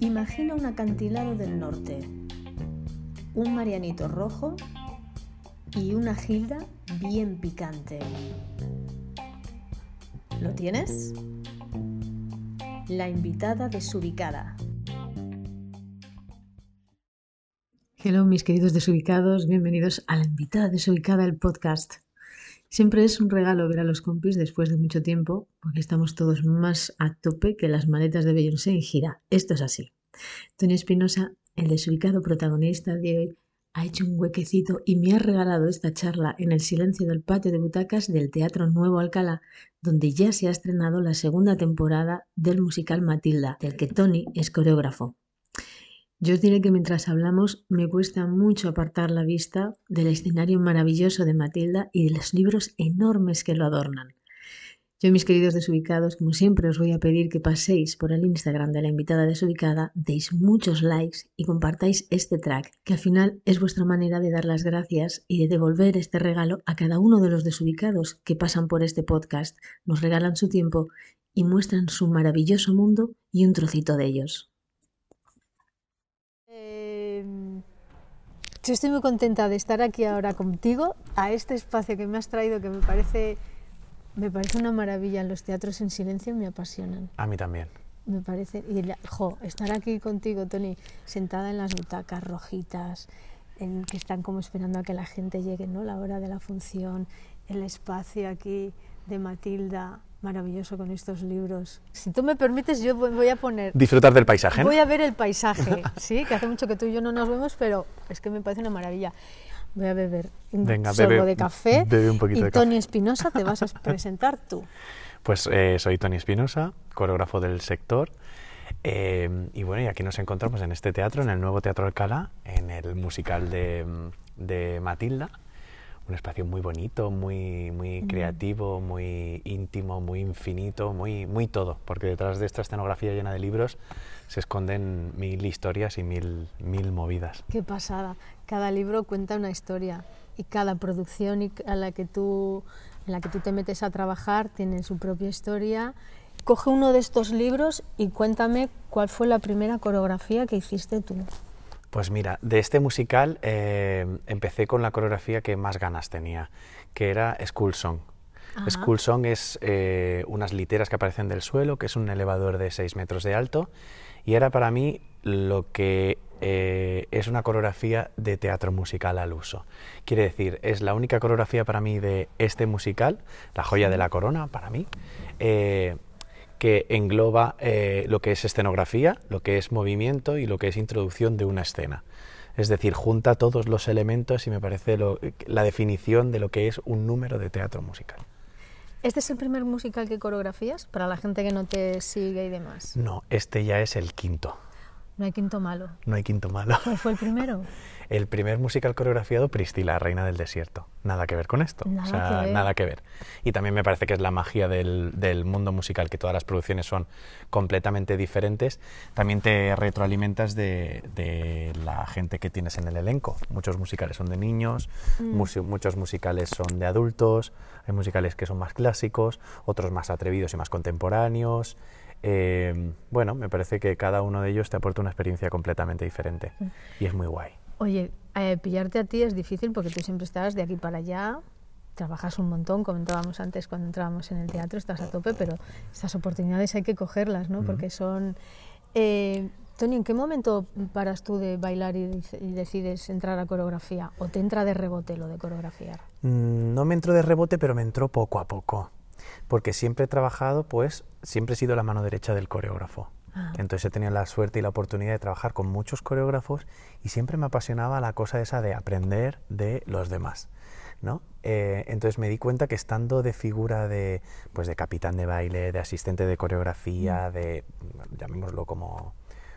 Imagina un acantilado del norte, un marianito rojo y una gilda bien picante. ¿Lo tienes? La invitada desubicada. Hello, mis queridos desubicados, bienvenidos a la invitada desubicada del podcast. Siempre es un regalo ver a los compis después de mucho tiempo, porque estamos todos más a tope que las maletas de Beyoncé en gira. Esto es así. Tony Espinosa, el desubicado protagonista de hoy, ha hecho un huequecito y me ha regalado esta charla en el silencio del patio de butacas del Teatro Nuevo Alcalá, donde ya se ha estrenado la segunda temporada del musical Matilda, del que Tony es coreógrafo. Yo os diré que mientras hablamos me cuesta mucho apartar la vista del escenario maravilloso de Matilda y de los libros enormes que lo adornan. Yo, mis queridos desubicados, como siempre os voy a pedir que paséis por el Instagram de la invitada desubicada, deis muchos likes y compartáis este track, que al final es vuestra manera de dar las gracias y de devolver este regalo a cada uno de los desubicados que pasan por este podcast, nos regalan su tiempo y muestran su maravilloso mundo y un trocito de ellos. Yo estoy muy contenta de estar aquí ahora contigo, a este espacio que me has traído que me parece me parece una maravilla. Los teatros en silencio me apasionan. A mí también. Me parece. Y jo, estar aquí contigo, Tony, sentada en las butacas rojitas, en, que están como esperando a que la gente llegue, ¿no? La hora de la función, el espacio aquí de Matilda, maravilloso con estos libros. Si tú me permites, yo voy a poner... Disfrutar del paisaje. Voy a ver el paisaje, sí, que hace mucho que tú y yo no nos vemos, pero es que me parece una maravilla. Voy a beber un sorbo de café. y Tony Espinosa, te vas a presentar tú. Pues eh, soy Tony Espinosa, coreógrafo del sector. Eh, y bueno, y aquí nos encontramos en este teatro, en el nuevo Teatro Alcalá, en el musical de, de Matilda. Un espacio muy bonito, muy, muy mm. creativo, muy íntimo, muy infinito, muy, muy todo, porque detrás de esta escenografía llena de libros se esconden mil historias y mil, mil movidas. Qué pasada. Cada libro cuenta una historia y cada producción a la que tú, en la que tú te metes a trabajar tiene su propia historia. Coge uno de estos libros y cuéntame cuál fue la primera coreografía que hiciste tú. Pues mira, de este musical eh, empecé con la coreografía que más ganas tenía, que era School Song. School Song es eh, unas literas que aparecen del suelo, que es un elevador de 6 metros de alto, y era para mí lo que eh, es una coreografía de teatro musical al uso. Quiere decir, es la única coreografía para mí de este musical, la joya de la corona para mí, eh, que engloba eh, lo que es escenografía, lo que es movimiento y lo que es introducción de una escena. Es decir, junta todos los elementos y me parece la definición de lo que es un número de teatro musical. ¿Este es el primer musical que coreografías para la gente que no te sigue y demás? No, este ya es el quinto. No hay quinto malo. No hay quinto malo. ¿Cuál fue el primero? el primer musical coreografiado, Priscila, Reina del Desierto. Nada que ver con esto. Nada, o sea, que, ver. nada que ver. Y también me parece que es la magia del, del, mundo musical, que todas las producciones son completamente diferentes. También te retroalimentas de, de la gente que tienes en el elenco. Muchos musicales son de niños, mm. muchos musicales son de adultos, hay musicales que son más clásicos, otros más atrevidos y más contemporáneos. Eh, bueno, me parece que cada uno de ellos te aporta una experiencia completamente diferente mm. y es muy guay. Oye, eh, pillarte a ti es difícil porque tú siempre estás de aquí para allá, trabajas un montón, comentábamos antes cuando entrábamos en el teatro, estás a tope, pero estas oportunidades hay que cogerlas, ¿no? Porque son... Eh, Tony, ¿en qué momento paras tú de bailar y, y, decides entrar a coreografía? ¿O te entra de rebote lo de coreografiar? Mm, no me entró de rebote, pero me entró poco a poco porque siempre he trabajado, pues, siempre he sido la mano derecha del coreógrafo. Ah. Entonces he tenido la suerte y la oportunidad de trabajar con muchos coreógrafos y siempre me apasionaba la cosa esa de aprender de los demás. ¿no? Eh, entonces me di cuenta que estando de figura de, pues de capitán de baile, de asistente de coreografía, mm. de, llamémoslo como,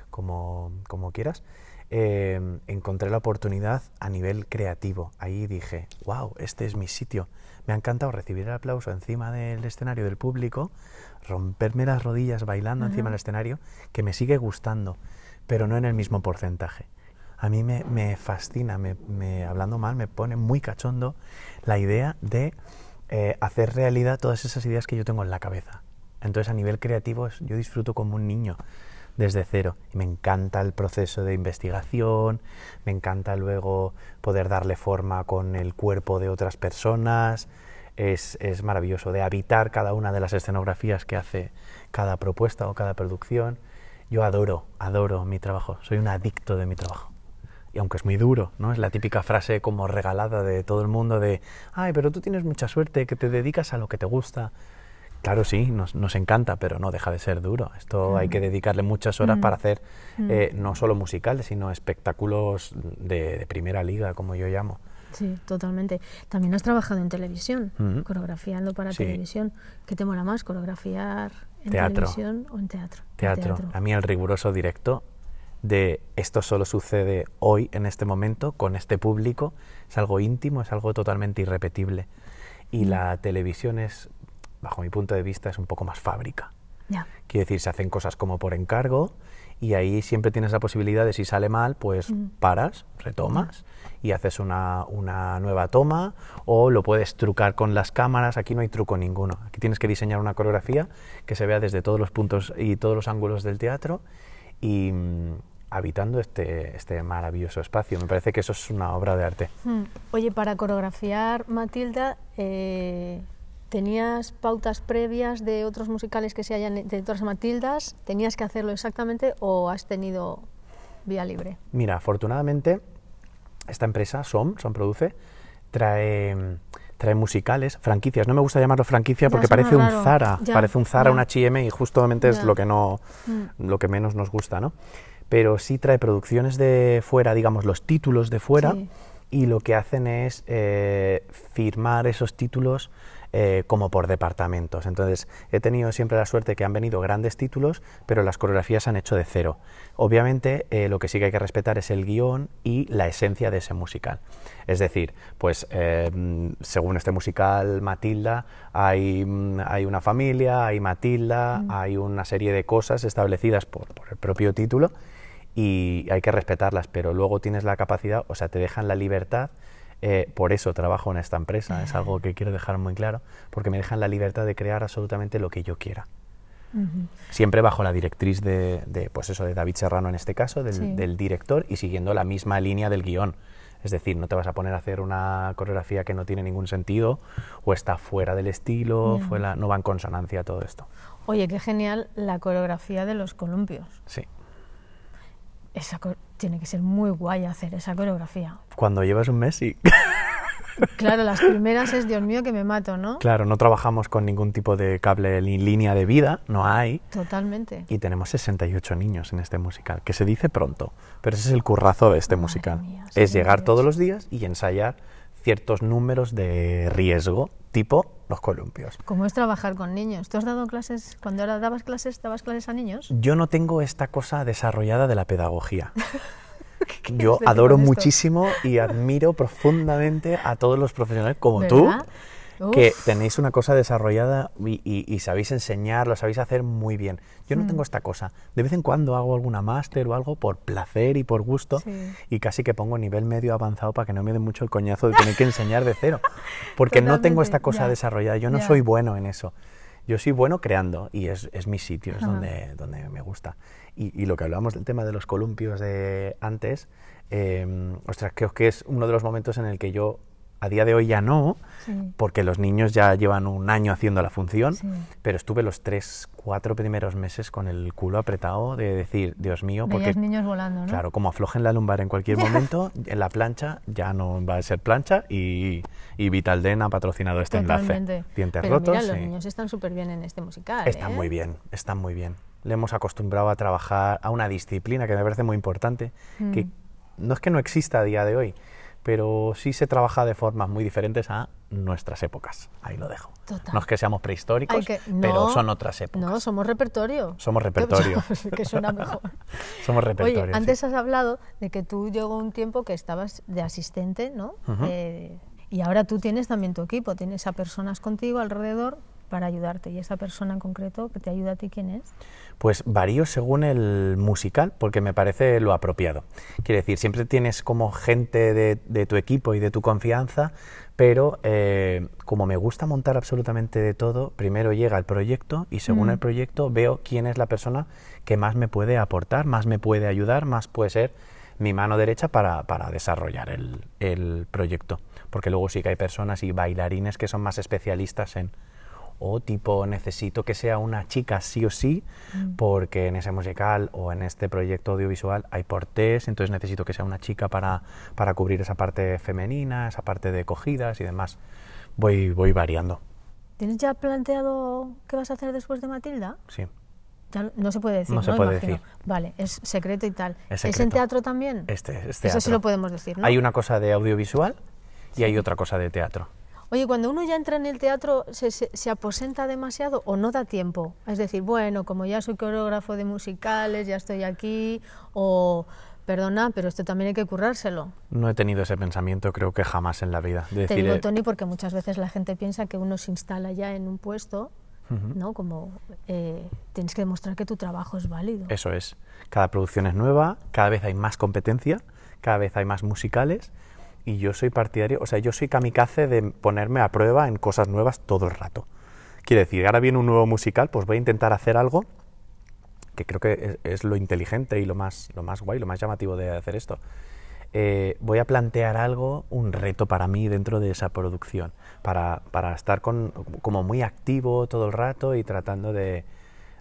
como, como quieras, eh, encontré la oportunidad a nivel creativo. Ahí dije, wow, este es mi sitio me ha encantado recibir el aplauso encima del escenario del público, romperme las rodillas bailando encima del escenario, que me sigue gustando, pero no en el mismo porcentaje. A mí me, me fascina, me, me- hablando mal, me pone muy cachondo la idea de eh, hacer realidad todas esas ideas que yo tengo en la cabeza. Entonces, a nivel creativo, yo disfruto como un niño desde cero. Y me encanta el proceso de investigación, me encanta luego poder darle forma con el cuerpo de otras personas. Es, es maravilloso de habitar cada una de las escenografías que hace cada propuesta o cada producción. Yo adoro, adoro mi trabajo, soy un adicto de mi trabajo. Y aunque es muy duro, ¿no? Es la típica frase como regalada de todo el mundo de, ay, pero tú tienes mucha suerte, que te dedicas a lo que te gusta. Claro, sí, nos, nos encanta, pero no deja de ser duro. Esto hay que dedicarle muchas horas para hacer eh, no solo musicales, sino espectáculos de, de primera liga, como yo llamo. Sí, totalmente. También has trabajado en televisión, coreografiando para Sí. televisión. ¿Qué te mola más, coreografiar en Teatro. televisión o en teatro? En Teatro. A mí el riguroso directo de esto solo sucede hoy, en este momento, con este público, es algo íntimo, es algo totalmente irrepetible. Y la televisión es, bajo mi punto de vista, es un poco más fábrica. Quiero decir, se hacen cosas como por encargo y ahí siempre tienes la posibilidad de si sale mal, pues paras, retomas y haces una, una nueva toma o lo puedes trucar con las cámaras. Aquí no hay truco ninguno. Aquí tienes que diseñar una coreografía que se vea desde todos los puntos y todos los ángulos del teatro y mm, habitando este, este maravilloso espacio. Me parece que eso es una obra de arte. Hmm. Oye, para coreografiar Matilda, eh, ¿tenías pautas previas de otros musicales que se hayan, de otras Matildas? ¿Tenías que hacerlo exactamente o has tenido vía libre? Mira, afortunadamente, esta empresa, SOM, SOM Produce, trae, trae musicales, franquicias. No me gusta llamarlo franquicia porque parece un. Zara, Ya, parece un Zara, un H&M y justamente es lo que no, Mm. lo que menos nos gusta, ¿no? Pero sí trae producciones de fuera, digamos, los títulos de fuera, Sí. y lo que hacen es eh, firmar esos títulos eh, como por departamentos. Entonces, he tenido siempre la suerte que han venido grandes títulos, pero las coreografías se han hecho de cero. Obviamente, eh, lo que sí que hay que respetar es el guion y la esencia de ese musical. Es decir, pues eh, mm, según este musical, Matilda, hay, mm, hay una familia, hay Matilda, hay una serie de cosas establecidas por, por el propio título y hay que respetarlas, pero luego tienes la capacidad, o sea, te dejan la libertad. Eh, por eso trabajo en esta empresa, es algo que quiero dejar muy claro, porque me dejan la libertad de crear absolutamente lo que yo quiera. Siempre bajo la directriz de, de, pues eso, de David Serrano en este caso, del, Sí. del director, y siguiendo la misma línea del guion. Es decir, no te vas a poner a hacer una coreografía que no tiene ningún sentido o está fuera del estilo, fuera, no va en consonancia todo esto. Oye, qué genial la coreografía de los columpios. Sí. Esa tiene que ser muy guay hacer esa coreografía. Cuando llevas un mes, sí. Claro, las primeras es Dios mío que me mato, ¿no? Claro, no trabajamos con ningún tipo de cable ni línea de vida, no hay. Totalmente. Y tenemos 68 niños en este musical, que se dice pronto, pero ese es el currazo de este Madre musical. mía, es llegar 68. todos los días y ensayar ciertos números de riesgo, tipo los columpios. ¿Cómo es trabajar con niños? ¿Tú has dado clases, cuando ahora dabas clases, dabas clases a niños? Yo no tengo esta cosa desarrollada de la pedagogía. Yo adoro muchísimo y admiro profundamente a todos los profesionales como tú, Que tenéis una cosa desarrollada y, y- y sabéis enseñar, lo sabéis hacer muy bien. Yo no Mm. tengo esta cosa. De vez en cuando hago alguna máster o algo por placer y por gusto Sí. y casi que pongo nivel medio avanzado para que no me dé mucho el coñazo de tener que enseñar de cero. Porque no tengo esta Totalmente, cosa ya, desarrollada. Yo no ya. soy bueno en eso. Yo soy bueno creando y es, es mi sitio, es donde, donde me gusta. Y, y lo que hablábamos del tema de los columpios de antes, eh, ostras, creo que es uno de los momentos en el que yo, a día de hoy ya no, Sí. porque los niños ya llevan un año haciendo la función, Sí. pero estuve los tres, cuatro primeros meses con el culo apretado de decir, Dios mío, porque Veías niños volando, ¿no? Claro, como aflojen la lumbar en cualquier momento, en la plancha ya no va a ser plancha y, y Vitalden ha patrocinado este Totalmente. enlace. Dientes Pero rotos. mira, los niños están súper bien en este musical. Están ¿eh? muy bien, están muy bien. Le hemos acostumbrado a trabajar a una disciplina que me parece muy importante, que Mm. no es que no exista a día de hoy, pero sí se trabaja de formas muy diferentes a nuestras épocas. Ahí lo dejo. Total. No es que seamos prehistóricos, pero son otras épocas. No, somos repertorio. Somos repertorio. que suena mejor. Somos repertorio. Oye, sí. antes has hablado de que tú llegó un tiempo que estabas de asistente, ¿no? Eh, y ahora tú tienes también tu equipo, tienes a personas contigo alrededor para ayudarte. ¿Y esa persona en concreto que te ayuda a ti quién es? Pues varío según el musical, porque me parece lo apropiado. Quiere decir, siempre tienes como gente de, tu equipo y de tu confianza, pero eh, como me gusta montar absolutamente de todo, primero llega el proyecto y según Mm. el proyecto veo quién es la persona que más me puede aportar, más me puede ayudar, más puede ser mi mano derecha para, para desarrollar el, el proyecto. Porque luego sí que hay personas y bailarines que son más especialistas en, o tipo necesito que sea una chica sí o sí, porque en ese musical o en este proyecto audiovisual hay portés, entonces necesito que sea una chica para, para cubrir esa parte femenina, esa parte de cogidas y demás. Voy, voy variando, ¿Tienes ya planteado qué vas a hacer después de Matilda? sí. Ya no- se puede decir, No ¿no? se puede Imagino. decir. Vale, es secreto y tal. Es en secreto. teatro también? Este, es Eso sí teatro. lo podemos decir, ¿no? Hay una cosa de audiovisual y hay otra cosa de teatro. Oye, cuando uno ya entra en el teatro, ¿se, se, se aposenta demasiado o no da tiempo? Es decir, bueno, como ya soy coreógrafo de musicales, ya estoy aquí, o perdona, pero esto también hay que currárselo. No he tenido ese pensamiento, creo que jamás en la vida. De Te decir, digo, Tony, porque muchas veces la gente piensa que uno se instala ya en un puesto. ¿no? Como eh, tienes que demostrar que tu trabajo es válido. Eso es. Cada producción es nueva, cada vez hay más competencia, cada vez hay más musicales y yo soy partidario, o sea, yo soy kamikaze de ponerme a prueba en cosas nuevas todo el rato. Quiere decir, ahora viene un nuevo musical, pues voy a intentar hacer algo que creo que es, es lo inteligente y lo más, lo más guay, lo más llamativo de hacer esto. Eh, voy a plantear algo, un reto para mí dentro de esa producción, para, para estar con, como muy activo todo el rato y tratando de,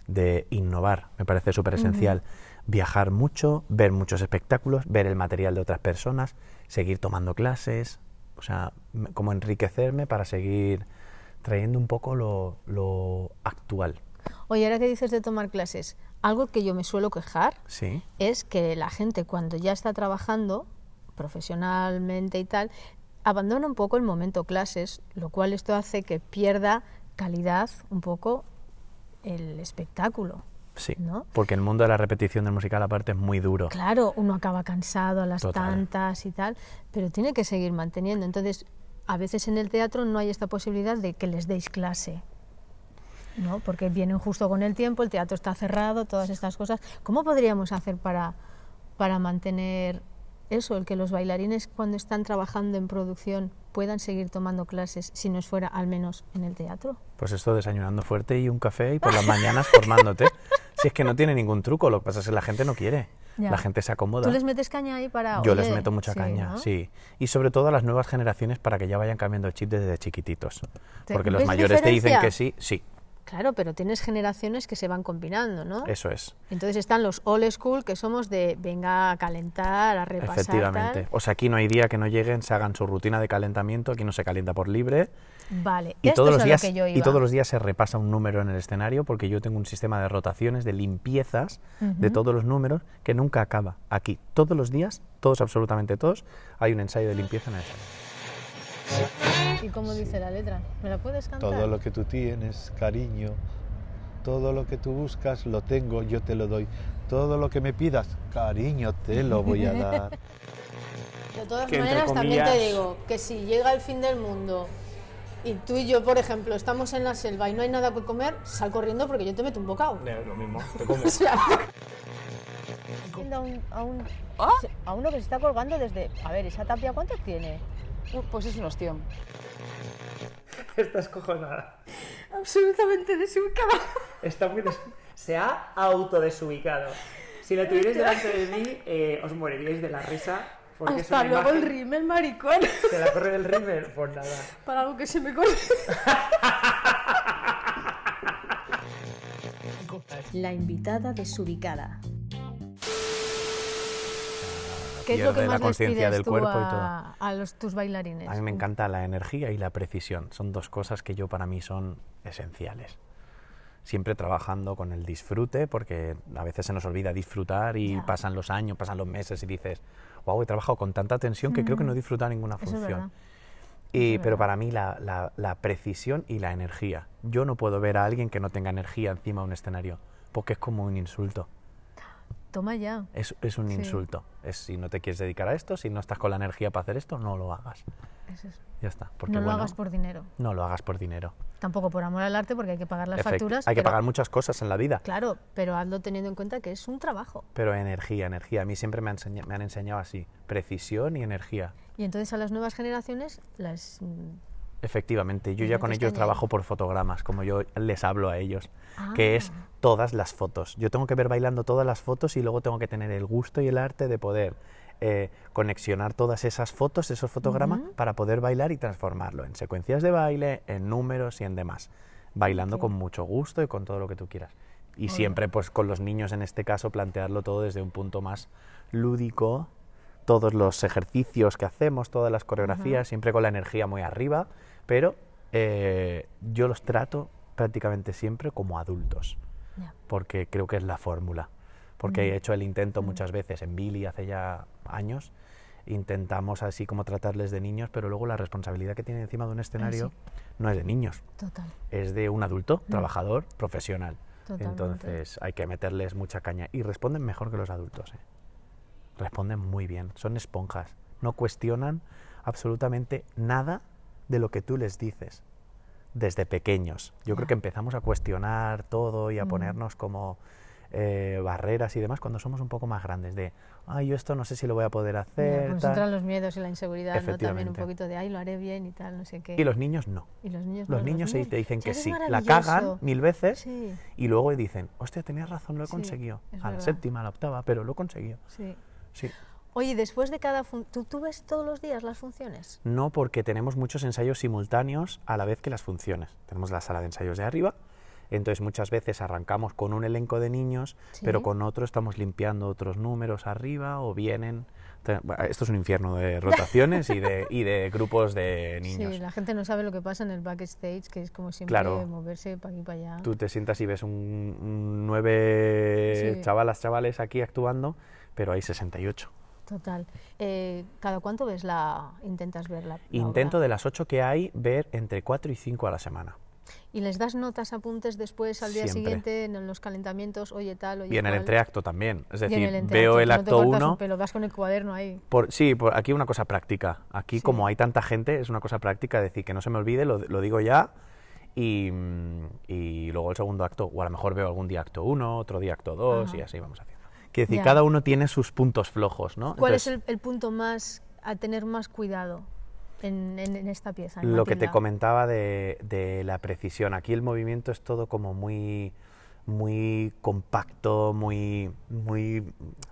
de innovar, me parece súper esencial. Viajar mucho, ver muchos espectáculos, ver el material de otras personas, seguir tomando clases, o sea, como enriquecerme para seguir trayendo un poco lo, lo actual. Oye, ahora que dices de tomar clases, algo que yo me suelo quejar Sí, es que la gente cuando ya está trabajando profesionalmente y tal, abandona un poco el momento clases, lo cual esto hace que pierda calidad un poco el espectáculo. Sí. ¿No? Porque el mundo de la repetición del musical aparte es muy duro. Claro, uno acaba cansado a las Total. tantas y tal, pero tiene que seguir manteniendo. Entonces, a veces en el teatro no hay esta posibilidad de que les deis clase. ¿no? Porque vienen justo con el tiempo, el teatro está cerrado, todas estas cosas. ¿Cómo podríamos hacer para, para mantener eso, el que los bailarines cuando están trabajando en producción puedan seguir tomando clases si no es fuera al menos en el teatro? Pues esto desayunando fuerte y un café y por las mañanas formándote. Si es que no tiene ningún truco, lo que pasa es que la gente no quiere. Ya. La gente se acomoda. ¿Tú les metes caña ahí para...? Yo oye, les meto mucha sí, caña, ¿no? sí. Y sobre todo a las nuevas generaciones para que ya vayan cambiando el chip desde chiquititos. ¿Te- Porque los mayores te dicen que sí, sí, Claro, pero tienes generaciones que se van combinando, ¿no? eso es. Entonces están los old school, que somos de venga a calentar, a repasar. Efectivamente. tal. O sea, aquí no hay día que no lleguen, se hagan su rutina de calentamiento, aquí no se calienta por libre. Vale, Y esto todos, es los días, lo que yo iba. y todos los días se repasa un número en el escenario porque yo tengo un sistema de rotaciones, de limpiezas de todos los números que nunca acaba. Aquí, todos los días, todos, absolutamente todos, hay un ensayo de limpieza en el escenario. ¿Y cómo dice la letra? ¿Me la puedes cantar? Todo lo que tú tienes, cariño, todo lo que tú buscas, lo tengo, yo te lo doy. Todo lo que me pidas, cariño, te lo voy a dar. De todas Que maneras, también te digo que si llega el fin del mundo y tú y yo, por ejemplo, estamos en la selva y no hay nada que comer, sal corriendo porque yo te meto un bocado. Lo mismo, te como. O sea, a, un, a, un- a uno que se está colgando desde... A ver, ¿esa tapia cuánto tiene? Uh, Pues es un ostión. Estás cojonada. Absolutamente desubicada. Está muy des- Se ha autodesubicado. Si la tuvierais delante de mí, eh, os moriríais de la risa. Porque Hasta es luego el rímel, maricón. ¿Se la corre del rímel? Pues nada. Para algo que se me corre. La invitada desubicada. Pierde la conciencia del cuerpo y a, a los, tus bailarines? A mí me encanta la energía y la precisión. Son dos cosas que yo para mí son esenciales. Siempre trabajando con el disfrute, porque a veces se nos olvida disfrutar y Ya. pasan los años, pasan los meses y dices, wow, he trabajado con tanta tensión que creo que no he disfrutado ninguna Mm. Eso es función. Y, pero para mí la, la- la precisión y la energía. Yo no puedo ver a alguien que no tenga energía encima de un escenario, porque es como un insulto. Toma ya. Es, es un Sí. insulto. Es si no te quieres dedicar a esto, si no estás con la energía para hacer esto, no lo hagas. Eso es. Ya está. Porque, no lo bueno, hagas por dinero. No lo hagas por dinero. Tampoco por amor al arte, porque hay que pagar las Efect- facturas. Hay que pero- pagar muchas cosas en la vida. Claro, pero hazlo teniendo en cuenta que es un trabajo. Pero energía, energía. A mí siempre me, han enseña- me han enseñado así. Precisión y energía. Y entonces a las nuevas generaciones las... Efectivamente, yo ya con ellos trabajo por fotogramas, como yo les hablo a ellos, Ah. que es todas las fotos. Yo tengo que ver bailando todas las fotos y luego tengo que tener el gusto y el arte de poder eh, conexionar todas esas fotos, esos fotogramas, para poder bailar y transformarlo en secuencias de baile, en números y en demás. Bailando con mucho gusto y con todo lo que tú quieras. Y siempre, pues con los niños en este caso, plantearlo todo desde un punto más lúdico, todos los ejercicios que hacemos, todas las coreografías, siempre con la energía muy arriba, pero eh, yo los trato prácticamente siempre como adultos, porque creo que es la fórmula. Porque he hecho el intento muchas veces en Billy hace ya años, intentamos así como tratarles de niños, pero luego la responsabilidad que tienen encima de un escenario no es de niños, Total. es de un adulto, trabajador, profesional. Totalmente. Entonces hay que meterles mucha caña y responden mejor que los adultos. ¿eh? Responden muy bien, son esponjas, no cuestionan absolutamente nada de lo que tú les dices desde pequeños. Yo creo que empezamos a cuestionar todo y a Mm. ponernos como eh, barreras y demás cuando somos un poco más grandes de, ay, yo esto no sé si lo voy a poder hacer. pues tal". entran los miedos y la inseguridad, ¿no? También un poquito de, ay, lo haré bien y tal, no sé qué. Y los niños no. Y los niños, Los no, niños sí te dicen que "Eres sí. La maravilloso". cagan mil veces Sí, y luego dicen, hostia, tenías razón, lo he Sí, conseguido. A la séptima, a la octava, pero lo he conseguido. sí. Sí. Oye, después de cada... ¿Tú, ¿Tú ves todos los días las funciones? No porque tenemos muchos ensayos simultáneos a la vez que las funciones. Tenemos la sala de ensayos de arriba, entonces muchas veces arrancamos con un elenco de niños, Sí. pero con otro estamos limpiando otros números arriba o vienen... Esto es un infierno de rotaciones y, de, y de grupos de niños. Sí, la gente no sabe lo que pasa en el backstage, que es como siempre Claro. moverse para aquí y para allá. Tú te sientas y ves un, un nueve Sí. chavalas, chavales aquí actuando, pero hay 68. Total. Eh, ¿Cada cuánto ves la... intentas ver la, la Intento obra? de las 8 que hay ver entre 4 y 5 a la semana. ¿Y les das notas, apuntes después al día Siempre. siguiente en los calentamientos? Oye, tal, oye, Y en el entreacto también. Es decir, el veo el no acto cortas un 1. pelo, vas con el cuaderno ahí. Por, sí, por aquí una cosa práctica. Aquí, Sí. como hay tanta gente, es una cosa práctica decir que no se me olvide, lo, lo digo ya. Y, mm, y luego el segundo acto, o a lo mejor veo algún día acto 1, otro día acto 2, y así vamos haciendo. Quiere decir, Ya. cada uno tiene sus puntos flojos, ¿no? ¿Cuál Entonces, es el, el punto más a tener más cuidado en, en- en esta pieza? en lo que te comentaba de, de la precisión. Aquí el movimiento es todo como muy muy compacto, muy, muy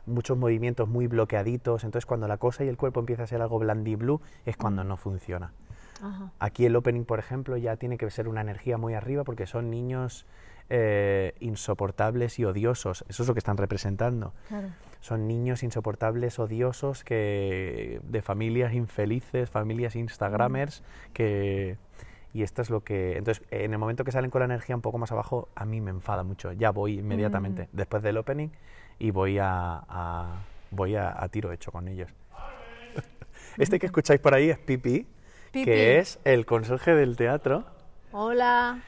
muchos movimientos muy bloqueaditos. Entonces cuando la cosa y el cuerpo empieza a ser algo blue es cuando no funciona. Ajá. Aquí el opening, por ejemplo, ya tiene que ser una energía muy arriba porque son niños eh, insoportables y odiosos. Eso es lo que están representando. Claro. Son niños insoportables, odiosos, que de familias infelices, familias instagramers, que y esto es lo que entonces en el momento que salen con la energía un poco más abajo a mí me enfada mucho. Ya voy inmediatamente después del opening y voy a, a- voy a, a tiro hecho con ellos. Este que escucháis por ahí es Pipi, Pipi. que es el conserje del teatro Hola.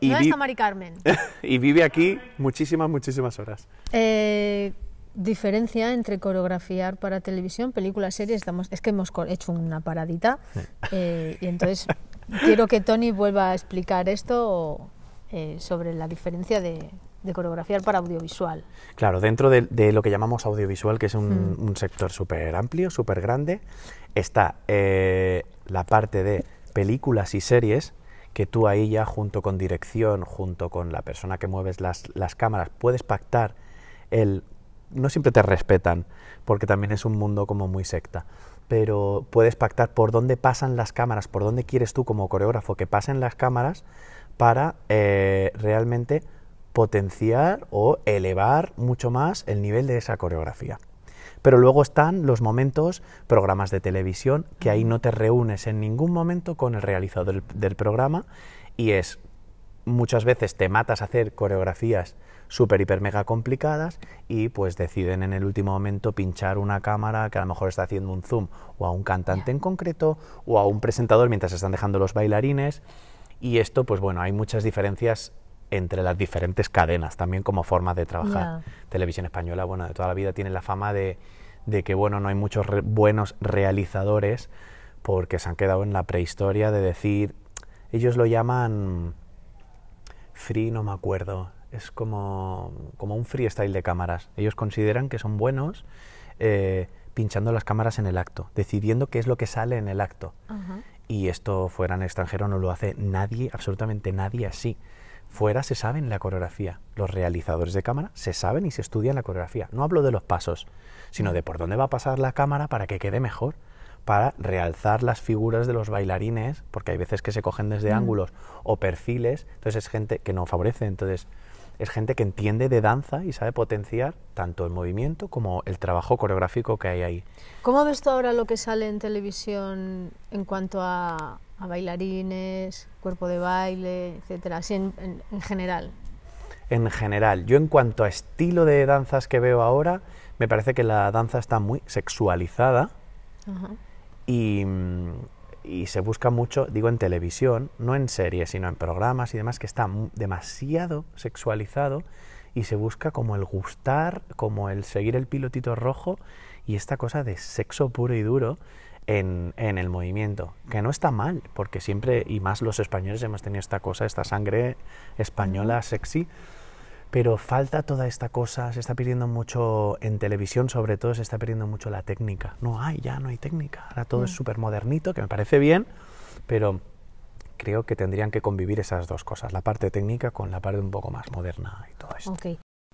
Y, ¿Dónde vi- está Mari Carmen? y vive aquí muchísimas, muchísimas horas. Eh, diferencia entre coreografiar para televisión, películas, series. Estamos, es que hemos hecho una paradita eh, y entonces quiero que Tony vuelva a explicar esto eh, sobre la diferencia de, de coreografiar para audiovisual. Claro, dentro de, de lo que llamamos audiovisual, que es un, Mm. un sector súper amplio, súper grande, está eh, la parte de películas y series, que tú ahí ya junto con dirección, junto con la persona que mueves las, las cámaras, puedes pactar el... No siempre te respetan, porque también es un mundo como muy secta, pero puedes pactar por dónde pasan las cámaras, por dónde quieres tú como coreógrafo que pasen las cámaras para eh, realmente potenciar o elevar mucho más el nivel de esa coreografía. Pero luego están los momentos, programas de televisión, que ahí no te reúnes en ningún momento con el realizador del, del programa y es muchas veces te matas a hacer coreografías súper, hiper, mega complicadas y pues deciden en el último momento pinchar una cámara que a lo mejor está haciendo un zoom o a un cantante en concreto o a un presentador mientras están dejando los bailarines. Y esto pues bueno, hay muchas diferencias entre las diferentes cadenas, también como forma de trabajar. Televisión Española, bueno, de toda la vida tiene la fama de, de que, bueno, no hay muchos re- buenos realizadores porque se han quedado en la prehistoria de decir, ellos lo llaman free, no me acuerdo, es como, como un freestyle de cámaras. Ellos consideran que son buenos eh, pinchando las cámaras en el acto, decidiendo qué es lo que sale en el acto. Y esto fuera en extranjero no lo hace nadie, absolutamente nadie así. Fuera se saben la coreografía. Los realizadores de cámara se saben y se estudian la coreografía. No hablo de los pasos, sino de por dónde va a pasar la cámara para que quede mejor, para realzar las figuras de los bailarines, porque hay veces que se cogen desde ángulos o perfiles, entonces es gente que no favorece, entonces es gente que entiende de danza y sabe potenciar tanto el movimiento como el trabajo coreográfico que hay ahí. ¿Cómo ves tú ahora lo que sale en televisión en cuanto a, a bailarines, cuerpo de baile, etcétera, así en, en- en general? en general. Yo en cuanto a estilo de danzas que veo ahora, me parece que la danza está muy sexualizada Ajá. y, mm, y se busca mucho, digo en televisión, no en series, sino en programas y demás, que está demasiado sexualizado y se busca como el gustar, como el seguir el pilotito rojo y esta cosa de sexo puro y duro en, en el movimiento, que no está mal, porque siempre, y más los españoles, hemos tenido esta cosa, esta sangre española sexy, pero falta toda esta cosa, se está perdiendo mucho en televisión, sobre todo se está perdiendo mucho la técnica. No hay, ya no hay técnica, ahora todo es súper modernito, que me parece bien, pero creo que tendrían que convivir esas dos cosas, la parte técnica con la parte un poco más moderna y todo esto. Ok.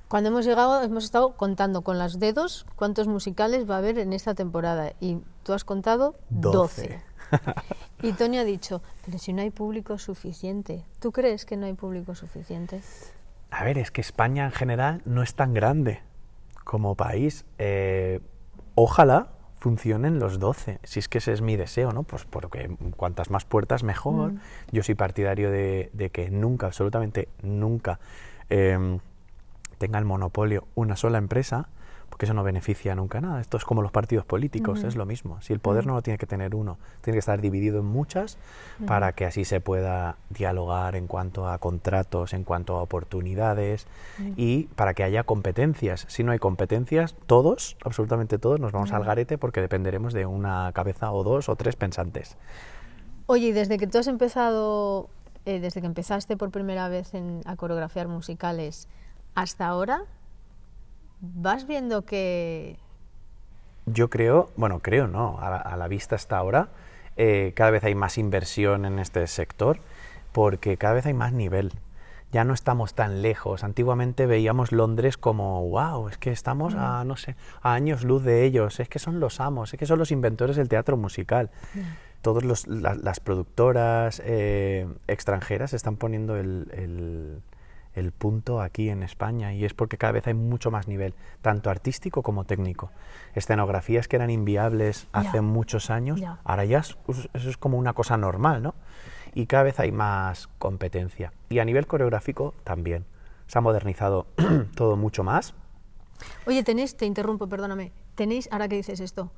Cuando hemos llegado, hemos estado contando con los dedos cuántos musicales va a haber en esta temporada. Y tú has contado 12. Doce. y Tony ha dicho, pero si no hay público suficiente. ¿Tú crees que no hay público suficiente? A ver, es que España en general no es tan grande como país. Eh, ojalá funcionen los 12, si es que ese es mi deseo, ¿no? Pues porque cuantas más puertas mejor. Mm. Yo soy partidario de, de que nunca, absolutamente nunca, em, tenga el monopolio una sola empresa, porque eso no beneficia nunca nada. Esto es como los partidos políticos, es lo mismo. Si el poder no lo tiene que tener uno, tiene que estar dividido en muchas para que así se pueda dialogar en cuanto a contratos, en cuanto a oportunidades y para que haya competencias. Si no hay competencias, todos, absolutamente todos, nos vamos al garete porque dependeremos de una cabeza o dos o tres pensantes. Oye, y desde que tú has empezado, eh, desde que empezaste por primera vez en- a coreografiar musicales hasta ahora, ¿vas viendo que... Yo creo, bueno, creo no, a la, a la vista hasta ahora, eh, cada vez hay más inversión en este sector porque cada vez hay más nivel. Ya no estamos tan lejos. Antiguamente veíamos Londres como, wow, es que estamos a, no sé, a años luz de ellos, es que son los amos, es que son los inventores del teatro musical. Todas las productoras eh, extranjeras están poniendo el, el- el punto aquí en España y es porque cada vez hay mucho más nivel, tanto artístico como técnico. Escenografías que eran inviables hace muchos años, ahora ya es- eso es como una cosa normal, ¿no? Y cada vez hay más competencia. Y a nivel coreográfico también. Se ha modernizado todo mucho más. Oye, tenéis, te interrumpo, perdóname, tenéis, ahora que dices esto,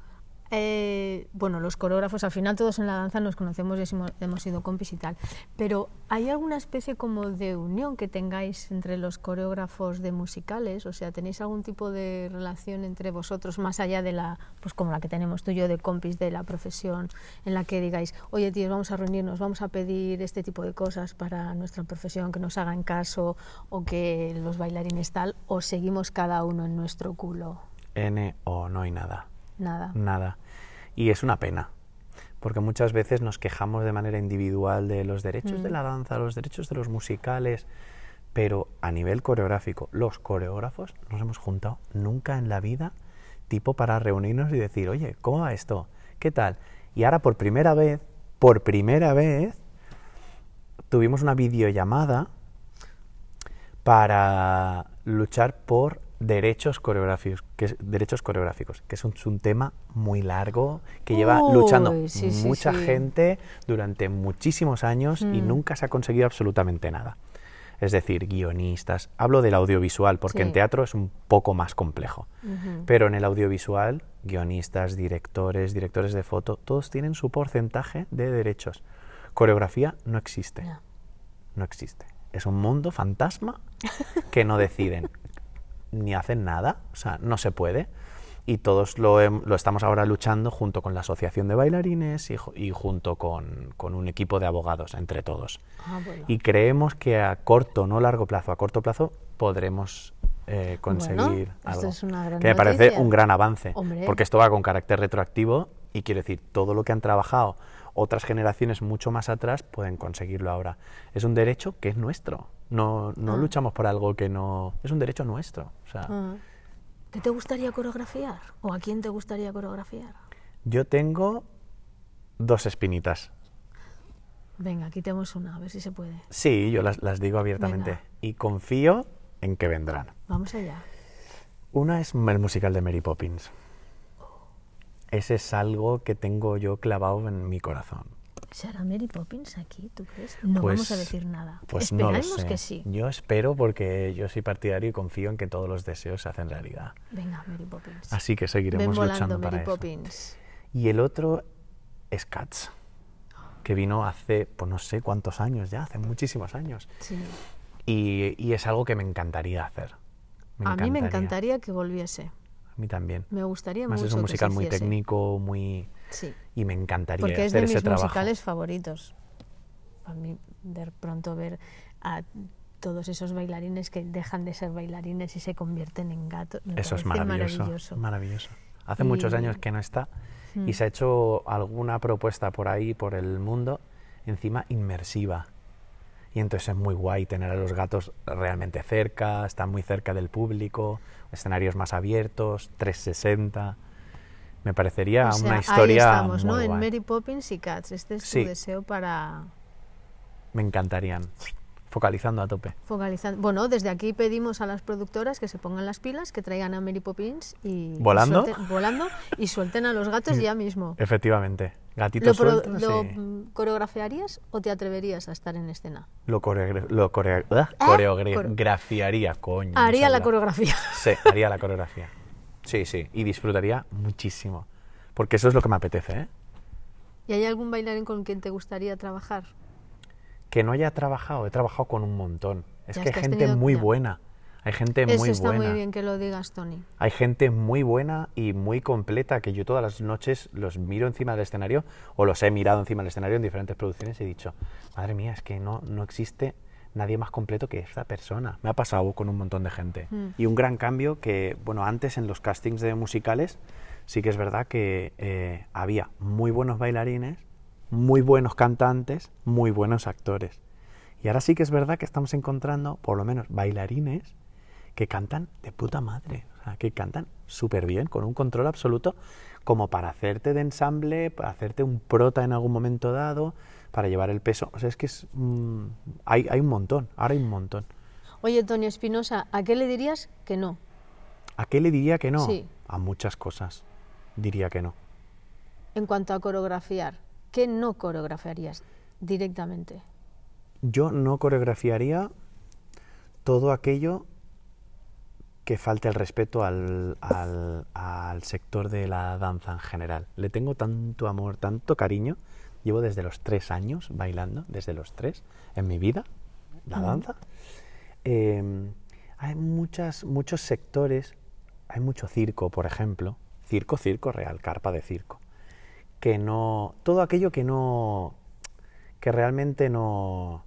eh, bueno, los coreógrafos, al final todos en la danza nos conocemos y hemos, hemos sido compis y tal, pero ¿hay alguna especie como de unión que tengáis entre los coreógrafos de musicales? O sea, ¿tenéis algún tipo de relación entre vosotros más allá de la, pues como la que tenemos tú y yo de compis de la profesión, en la que digáis, oye tíos, vamos a reunirnos, vamos a pedir este tipo de cosas para nuestra profesión, que nos hagan caso o que los bailarines tal, o seguimos cada uno en nuestro culo? N o no hay nada. Nada. Nada. Y es una pena, porque muchas veces nos quejamos de manera individual de los derechos de la danza, los derechos de los musicales, pero a nivel coreográfico, los coreógrafos nos hemos juntado nunca en la vida, tipo para reunirnos y decir, oye, ¿cómo va esto? ¿Qué tal? Y ahora por primera vez, por primera vez, tuvimos una videollamada para luchar por derechos coreográficos, que es, derechos coreográficos, que es un, es un tema muy largo que lleva Uy, luchando sí, mucha sí. gente durante muchísimos años y Mm. nunca se ha conseguido absolutamente nada. Es decir, guionistas. Hablo del audiovisual, porque en teatro es un poco más complejo. Pero en el audiovisual, guionistas, directores, directores de foto, todos tienen su porcentaje de derechos. Coreografía no existe. No existe. es un mundo fantasma que no deciden ni hacen nada, o sea, no se puede. Y todos lo, lo estamos ahora luchando junto con la Asociación de Bailarines y, ju- y junto con, con un equipo de abogados, entre todos. Ah, bueno. Y creemos que a corto, no largo plazo, a corto plazo podremos eh, conseguir algo. es una gran que me parece un gran avance, Hombre. porque esto va con carácter retroactivo y quiero decir, todo lo que han trabajado otras generaciones mucho más atrás pueden conseguirlo ahora. Es un derecho que es nuestro. No, no Ah. luchamos por algo que no... Es un derecho nuestro. O sea, Ah. ¿Qué te gustaría coreografiar? ¿O a quién te gustaría coreografiar? yo tengo dos espinitas. Venga, quitemos una, a ver si se puede. Sí, yo las, las digo abiertamente. Venga. Y confío en que vendrán. Vamos allá. Una es el musical de Mary Poppins. Ese es algo que tengo yo clavado en mi corazón. ¿Será Mary Poppins aquí, tú crees? No Pues- vamos a decir nada. Pues no Esperemos lo sé. que sí. Yo espero porque yo soy partidario y confío en que todos los deseos se hacen realidad. Venga, Mary Poppins. Así que Ven seguiremos volando, luchando para Mary eso. Poppins. Y el otro es Cats, que vino hace, pues no sé cuántos años ya, hace muchísimos años. Sí. Y, y es algo que me encantaría hacer. a mí me encantaría que volviese. A mí también. Me gustaría Además mucho es un que musical se muy técnico, muy... Sí, Y me encantaría porque es hacer de ese mis trabajo. musicales favoritos. A mí, de pronto ver a todos esos bailarines que dejan de ser bailarines y se convierten en gatos. Eso es maravilloso, maravilloso. maravilloso. Hace muchos años que no está Mm. y se ha hecho alguna propuesta por ahí, por el mundo, encima inmersiva. Y entonces es muy guay tener a los gatos realmente cerca, están muy cerca del público, escenarios más abiertos, 360. Me parecería O sea, una ahí historia estamos, ¿no? muy En guay. Mary Poppins y Cats. Este es Sí. tu deseo para Me encantarían. Focalizando a tope. focalizar. Bueno, desde aquí pedimos a las productoras que se pongan las pilas, que traigan a Mary Poppins y y ¿Volando? suelten- volando y suelten a los gatos ya mismo. Efectivamente. ¿Lo, Gatitos pro- sueltos, lo, sí. coreografiarías o te atreverías a estar en escena? Lo, coreogra- lo ah, ¿Eh? coreografiaría, coño. Haría la coreografía. Sí, haría la coreografía. Sí, sí, y disfrutaría muchísimo. Porque eso es lo que me apetece, ¿eh? ¿Y hay algún bailarín con quien te gustaría trabajar? Que no haya trabajado, he trabajado con un montón. Es Ya, que hay gente tenido- muy ya. buena. Hay gente Eso muy está buena. muy bien que lo digas, Tony. Hay gente muy buena y muy completa que yo todas las noches los miro encima del escenario o los he mirado encima del escenario en diferentes producciones y he dicho, madre mía, es que no, no existe nadie más completo que esta persona. Me ha pasado con un montón de gente. Mm. Y un gran cambio que, bueno, antes en los castings de musicales sí que es verdad que eh, había muy buenos bailarines, muy buenos cantantes, muy buenos actores. Y ahora sí que es verdad que estamos encontrando, por lo menos, bailarines que cantan de puta madre, o sea, que cantan súper bien, con un control absoluto, como para hacerte de ensamble, para hacerte un prota en algún momento dado, para llevar el peso. O sea, es que es, mm, hay, hay un montón, ahora hay un montón. Oye, Tony Espinosa, ¿a qué le dirías que no? ¿A qué le diría que no? Sí. A muchas cosas diría que no. En cuanto a coreografiar, ¿qué no coreografiarías directamente? Yo no coreografiaría todo aquello que falte el respeto al, al- al sector de la danza en general. Le tengo tanto amor, tanto cariño. Llevo desde los tres años bailando, desde los tres, en mi vida, la danza. Eh, hay muchas, muchos sectores, hay mucho circo, por ejemplo, circo, circo real, carpa de circo, que no, todo aquello que no, que realmente no,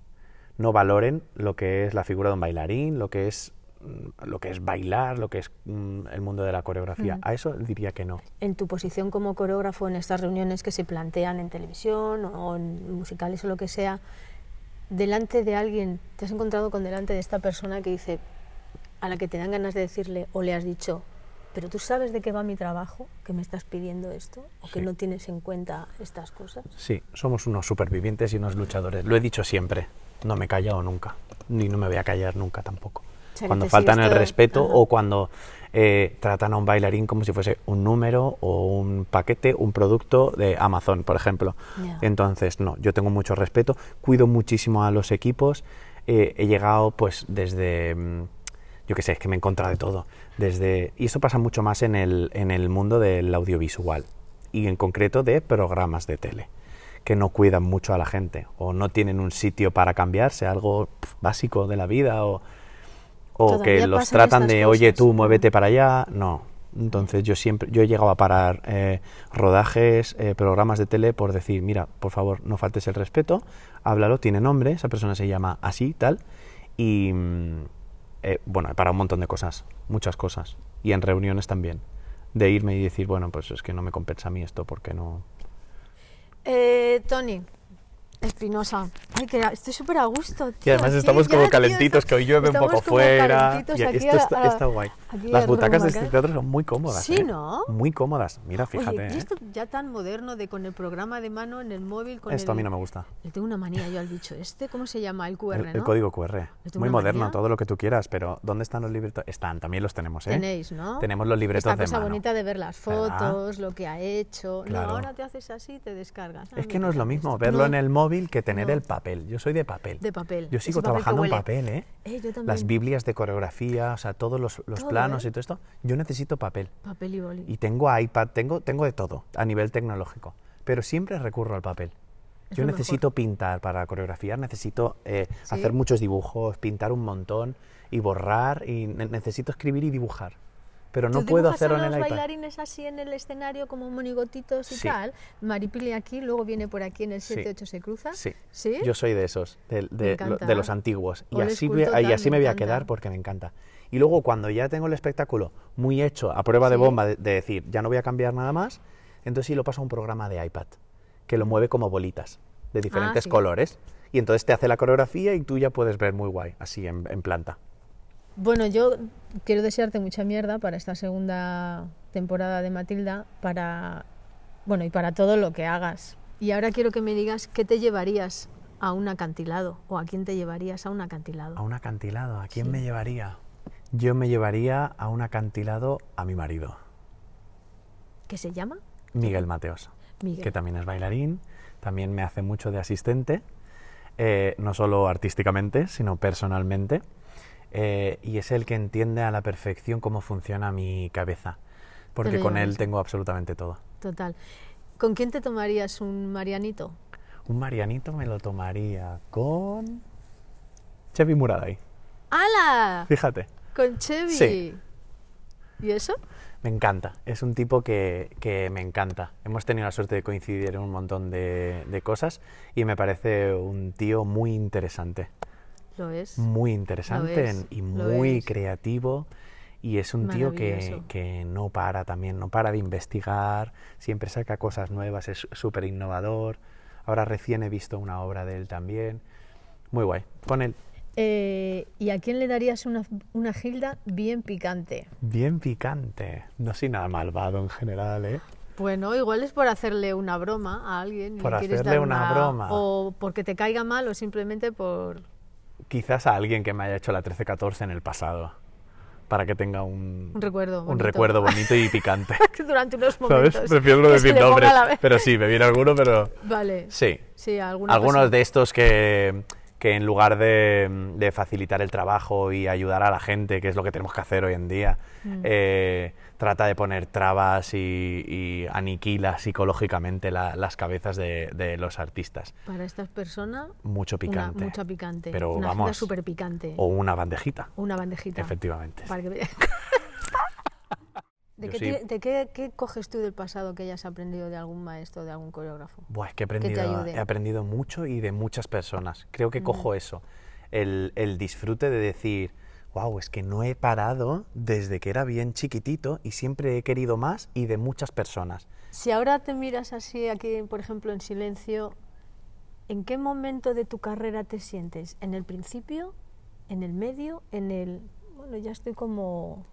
no valoren lo que es la figura de un bailarín, lo que es lo que es bailar, lo que es mm, el mundo de la coreografía. Ujú. A eso diría que no. En tu posición como coreógrafo en estas reuniones que se plantean en televisión o en musicales o lo que sea, delante de alguien, te has encontrado con delante de esta persona que dice, a la que te dan ganas de decirle o le has dicho, pero tú sabes de qué va mi trabajo, que me estás pidiendo esto, o que Sí. no tienes en cuenta estas cosas. Sí, somos unos supervivientes y unos luchadores. Lo he dicho siempre. No me he callado nunca. Ni no me voy a callar nunca tampoco. Cuando faltan el respeto Ajá. o cuando eh, tratan a un bailarín como si fuese un número o un paquete, un producto de Amazon, por ejemplo. Entonces, no, yo tengo mucho respeto, cuido muchísimo a los equipos. eh, he llegado, pues, desde. mm, Yo qué sé, es que me he encontrado de todo. Desde, y esto pasa mucho más en el, en el mundo del audiovisual y en concreto de programas de tele que no cuidan mucho a la gente o no tienen un sitio para cambiarse, algo básico de la vida o, o que los tratan de, oye, cosas". tú muévete para allá. No. Entonces yo siempre, yo he llegado a parar eh, rodajes, eh, programas de tele por decir, mira, por favor, no faltes el respeto, háblalo, tiene nombre, esa persona se llama así, tal, y mm, eh, bueno, he parado un montón de cosas, muchas cosas, y en reuniones también, de irme y decir, bueno, pues es que no me compensa a mí esto porque no... Eh, Tony, Espinosa. Ay, que estoy súper a gusto. Y tío, además aquí estamos como calentitos, que hoy llueve un poco fuera. y aquí esto a- está, guay. Las butacas de este teatro son muy cómodas. Sí, ¿eh? ¿no? Muy cómodas. Mira, fíjate. Oye, y ¿eh? esto ya tan moderno de con el programa de mano en el móvil. Con Esto a mí no me gusta. Le tengo una manía yo al bicho. ¿Este cómo se llama? El QR, El, código QR. ¿Le tengo Muy moderno, manía? todo lo que tú quieras, pero ¿dónde están los libretos? Están, también los tenemos, ¿eh? Tenéis, ¿no? Tenemos los libretos Esta de cosa mano. bonita de ver las ¿Verdad? fotos, lo que ha hecho. Claro. No, ahora te haces así y te descargas. Ah, Es que mira, no es lo mismo verlo en el móvil que tener no. el papel. Yo soy de papel. De papel. Yo sigo papel trabajando en papel, ¿eh? Eh, yo. Las Biblias de coreografía, o sea, todos los, los Todo, planos ¿eh? y todo esto. Yo necesito papel. Papel y boli. Y tengo iPad, tengo, tengo de todo a nivel tecnológico. Pero siempre recurro al papel. Es Yo necesito pintar para coreografiar, necesito eh, ¿Sí? hacer muchos dibujos, pintar un montón y borrar y ne- necesito escribir y dibujar. Pero no ¿Tú puedo hacerlo en el los iPad. bailarines así en el escenario como monigotitos y Sí. tal? Maripili aquí, luego viene por aquí en el Sí. 7-8 se cruza. Sí. ¿Sí? Yo soy de esos, de, de- lo- encanta. de los antiguos. Y así, total, y así me me voy a quedar porque me encanta. Y luego cuando ya tengo el espectáculo muy hecho, a prueba de bomba, de, de decir, ya no voy a cambiar nada más, entonces sí lo paso a un programa de iPad, que lo mueve como bolitas, de diferentes sí. colores. Y entonces te hace la coreografía y tú ya puedes ver muy guay, así en, en planta. Bueno, yo quiero desearte mucha mierda para esta segunda temporada de Matilda, para bueno, y para todo lo que hagas. Y ahora quiero que me digas qué te llevarías a un acantilado o a quién te llevarías a un acantilado. A un acantilado, ¿a quién Sí. me llevaría? Yo me llevaría a un acantilado a mi marido, ¿Qué se llama? Miguel Mateos. Miguel. que también es bailarín, también me hace mucho de asistente, eh, no solo artísticamente, sino personalmente, eh, y es el que entiende a la perfección cómo funciona mi cabeza, porque con él tengo absolutamente todo. Total. ¿Con quién te tomarías un Marianito? Un Marianito me lo tomaría con Chevy Muraday, ¡Hala! fíjate. Con Chevy. Sí. ¿Y eso? Me encanta, es un tipo que, que me encanta. Hemos tenido la suerte de coincidir en un montón de, de cosas y me parece un tío muy interesante. Lo es. muy interesante es, y muy creativo y es un tío que, que no para también, no para de investigar, siempre saca cosas nuevas, es súper innovador. Ahora recién he visto una obra de él también. Muy guay. Con él, Eh, ¿Y a quién le darías una, una gilda bien picante? bien picante. No soy nada malvado en general, ¿eh? Bueno, igual es por hacerle una broma a alguien. Por hacerle dar una broma. O porque te caiga mal o simplemente por... Quizás a alguien que me haya hecho la 13-14 en el pasado, para que tenga un, Un recuerdo un bonito. recuerdo bonito y picante. Durante unos ¿Sabes? momentos. Prefiero no que se decir nombres, pero sí, me viene alguno, pero Vale. sí. Sí, Algunos de estos que, que en lugar de, de facilitar el trabajo y ayudar a la gente, que es lo que tenemos que hacer hoy en día, Mm. eh, trata de poner trabas y, y aniquila psicológicamente la- las cabezas de, de los artistas. Para estas personas, Mucho una, picante. mucha picante. Pero una vamos, súper picante. O una bandejita, Una bandejita. efectivamente. Para que me- ¿De, qué, sí. de qué, qué coges tú del pasado que hayas aprendido de algún maestro, de algún coreógrafo? Buah, es que he aprendido, he aprendido mucho y de muchas personas. Creo que cojo eso, el, el disfrute de decir, wow, es que no he parado desde que era bien chiquitito y siempre he querido más y de muchas personas. Si ahora te miras así aquí, por ejemplo, en silencio, ¿en qué momento de tu carrera te sientes? ¿En el principio? ¿En el medio? ¿En el... Bueno, ya estoy como...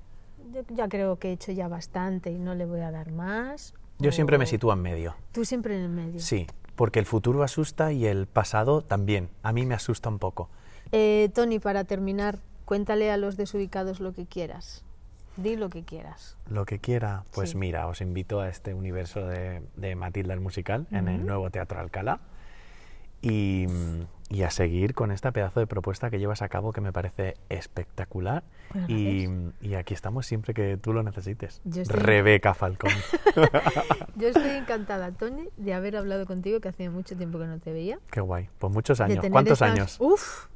yo ya creo que he hecho ya bastante y no le voy a dar más. Yo siempre me sitúo en medio. Tú siempre en el medio. Sí, porque el futuro asusta y el pasado también. A mí me asusta un poco. Eh, Tony, para terminar, cuéntale a los desubicados lo que quieras. Di lo que quieras. Lo que quiera, pues Sí. mira, os invito a este universo de, de Matilda el musical en el nuevo Teatro Alcalá. Y, y a seguir con esta pedazo de propuesta que llevas a cabo que me parece espectacular. Bueno, Y, y aquí estamos siempre que tú lo necesites. Estoy- Rebeca Falcón. Yo estoy encantada, Tony, de haber hablado contigo, que hacía mucho tiempo que no te veía. Qué guay. Pues muchos años. ¿Cuántos estas- años? Uf,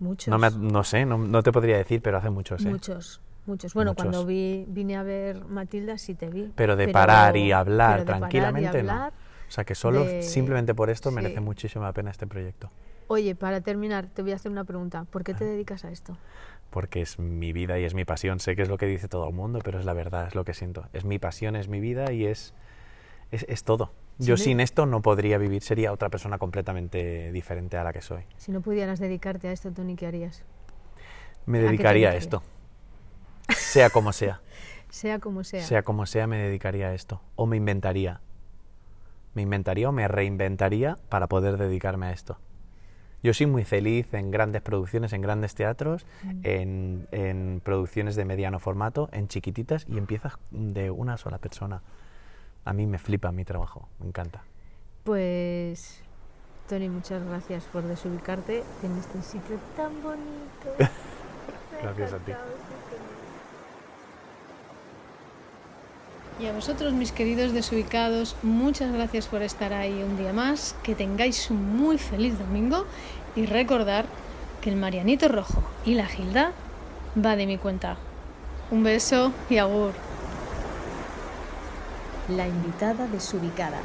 muchos. No, me- no sé, no, no te podría decir, pero hace muchos. ¿eh? Muchos, muchos. Bueno, Muchos. cuando vi, vine a ver Matilda sí te vi. Pero de parar y hablar pero de parar y tranquilamente, no. hablar. O sea que solo de- simplemente por esto merece sí. muchísimo la pena este proyecto. Oye, para terminar, te voy a hacer una pregunta. ¿Por Ah. qué te dedicas a esto? Porque es mi vida y es mi pasión. Sé que es lo que dice todo el mundo, pero es la verdad, es lo que siento. Es mi pasión, es mi vida y es, es, es todo. Yo sin esto no podría vivir, sería otra persona completamente diferente a la que soy. Si no pudieras dedicarte a esto, Tony, ¿qué harías? Me ¿A qué te dedicaría a esto. Sea como sea. Sea como sea. Sea como sea, me dedicaría a esto. O me inventaría. Me inventaría o me reinventaría para poder dedicarme a esto. Yo soy muy feliz en grandes producciones, en grandes teatros, Mm. en, en producciones de mediano formato, en chiquititas, y empiezas de una sola persona. A mí me flipa mi trabajo, me encanta. Pues, Tony, muchas gracias por desubicarte en este sitio tan bonito. Gracias a ti. señor. Y a vosotros, mis queridos desubicados, muchas gracias por estar ahí un día más, que tengáis un muy feliz domingo y recordar que el Marianito Rojo y la Gilda va de mi cuenta. Un beso y agur. La invitada desubicada.